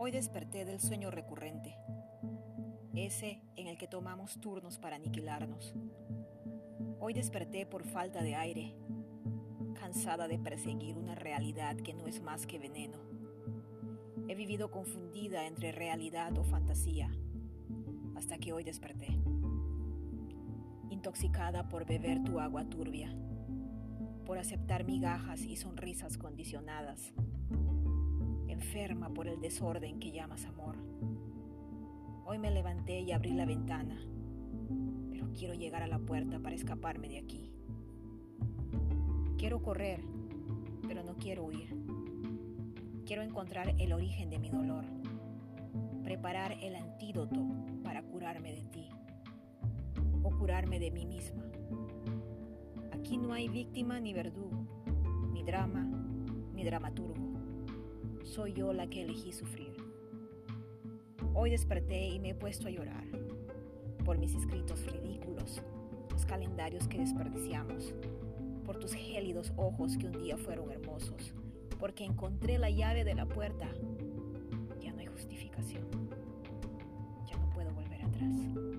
Hoy desperté del sueño recurrente, ese en el que tomamos turnos para aniquilarnos. Hoy desperté por falta de aire, cansada de perseguir una realidad que no es más que veneno. He vivido confundida entre realidad o fantasía, hasta que hoy desperté, intoxicada por beber tu agua turbia, por aceptar migajas y sonrisas condicionadas enferma por el desorden que llamas amor. Hoy me levanté y abrí la ventana, pero quiero llegar a la puerta para escaparme de aquí. Quiero correr, pero no quiero huir. Quiero encontrar el origen de mi dolor, preparar el antídoto para curarme de ti o curarme de mí misma. Aquí no hay víctima ni verdugo, ni drama, ni dramaturgo soy yo la que elegí sufrir. Hoy desperté y me he puesto a llorar por mis escritos ridículos, los calendarios que desperdiciamos, por tus gélidos ojos que un día fueron hermosos, porque encontré la llave de la puerta. Ya no hay justificación. Ya no puedo volver atrás.